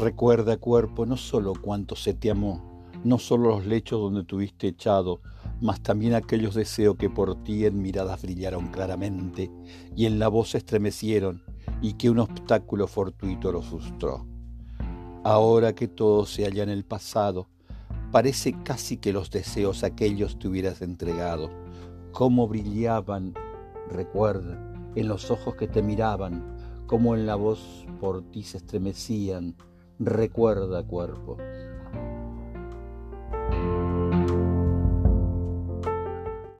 Recuerda, cuerpo, no solo cuánto se te amó, no solo los lechos donde tuviste echado, mas también aquellos deseos que por ti en miradas brillaron claramente y en la voz estremecieron y que un obstáculo fortuito los frustró. Ahora que todo se halla en el pasado, parece casi que los deseos aquellos te hubieras entregado. Cómo brillaban, recuerda, en los ojos que te miraban, cómo en la voz por ti se estremecían. Recuerda, cuerpo,